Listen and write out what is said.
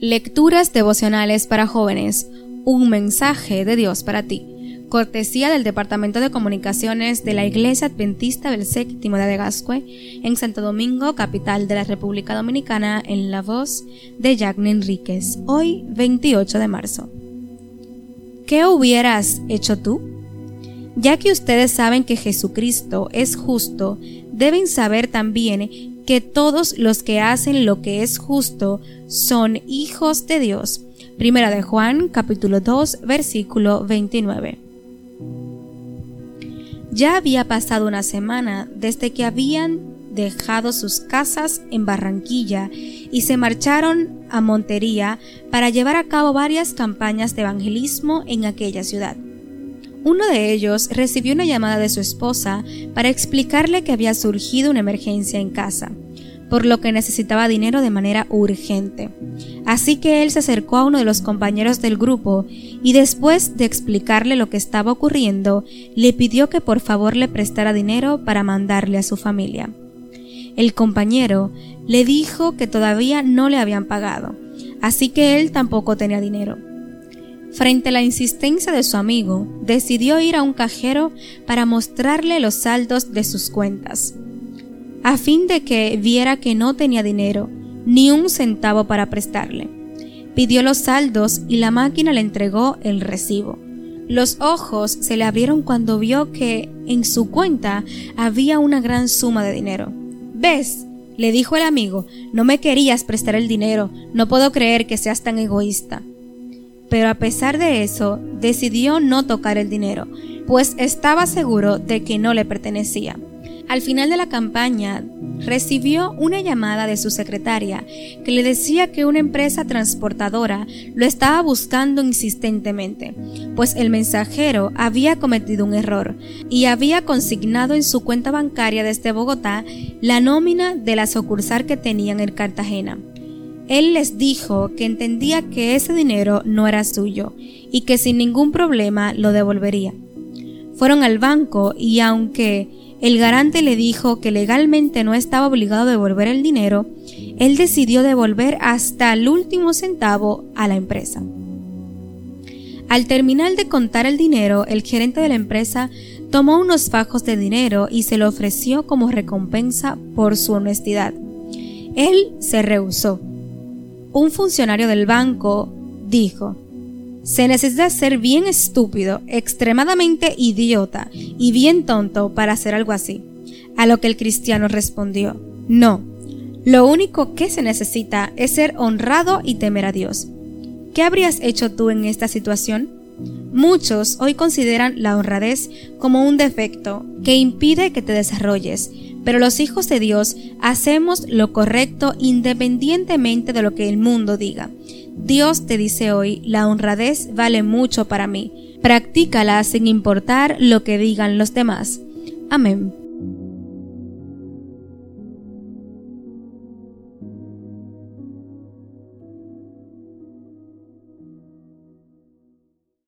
Lecturas devocionales para jóvenes. Un mensaje de Dios para ti. Cortesía del Departamento de Comunicaciones de la Iglesia Adventista del Séptimo de Gascue en Santo Domingo, capital de la República Dominicana, en la voz de Jacqueline Enríquez. Hoy, 28 de marzo. ¿Qué hubieras hecho tú? Ya que ustedes saben que Jesucristo es justo, deben saber también que todos los que hacen lo que es justo son hijos de Dios. Primera de Juan, capítulo 2, versículo 29. Ya había pasado una semana desde que habían dejado sus casas en Barranquilla y se marcharon a Montería para llevar a cabo varias campañas de evangelismo en aquella ciudad. Uno de ellos recibió una llamada de su esposa para explicarle que había surgido una emergencia en casa, por lo que necesitaba dinero de manera urgente. Así que él se acercó a uno de los compañeros del grupo y después de explicarle lo que estaba ocurriendo, le pidió que por favor le prestara dinero para mandarle a su familia. El compañero le dijo que todavía no le habían pagado, así que él tampoco tenía dinero. Frente a la insistencia de su amigo, decidió ir a un cajero para mostrarle los saldos de sus cuentas, a fin de que viera que no tenía dinero, ni un centavo para prestarle. Pidió los saldos y la máquina le entregó el recibo. Los ojos se le abrieron cuando vio que en su cuenta había una gran suma de dinero. ¿Ves? le dijo el amigo, no me querías prestar el dinero, no puedo creer que seas tan egoísta pero a pesar de eso decidió no tocar el dinero, pues estaba seguro de que no le pertenecía. Al final de la campaña, recibió una llamada de su secretaria que le decía que una empresa transportadora lo estaba buscando insistentemente, pues el mensajero había cometido un error y había consignado en su cuenta bancaria desde Bogotá la nómina de la sucursal que tenían en Cartagena. Él les dijo que entendía que ese dinero no era suyo y que sin ningún problema lo devolvería. Fueron al banco y aunque el garante le dijo que legalmente no estaba obligado a devolver el dinero, él decidió devolver hasta el último centavo a la empresa. Al terminar de contar el dinero, el gerente de la empresa tomó unos fajos de dinero y se lo ofreció como recompensa por su honestidad. Él se rehusó un funcionario del banco dijo, se necesita ser bien estúpido, extremadamente idiota y bien tonto para hacer algo así. A lo que el cristiano respondió, no, lo único que se necesita es ser honrado y temer a Dios. ¿Qué habrías hecho tú en esta situación? Muchos hoy consideran la honradez como un defecto que impide que te desarrolles, pero los hijos de Dios hacemos lo correcto independientemente de lo que el mundo diga. Dios te dice hoy, la honradez vale mucho para mí. Practícala sin importar lo que digan los demás. Amén.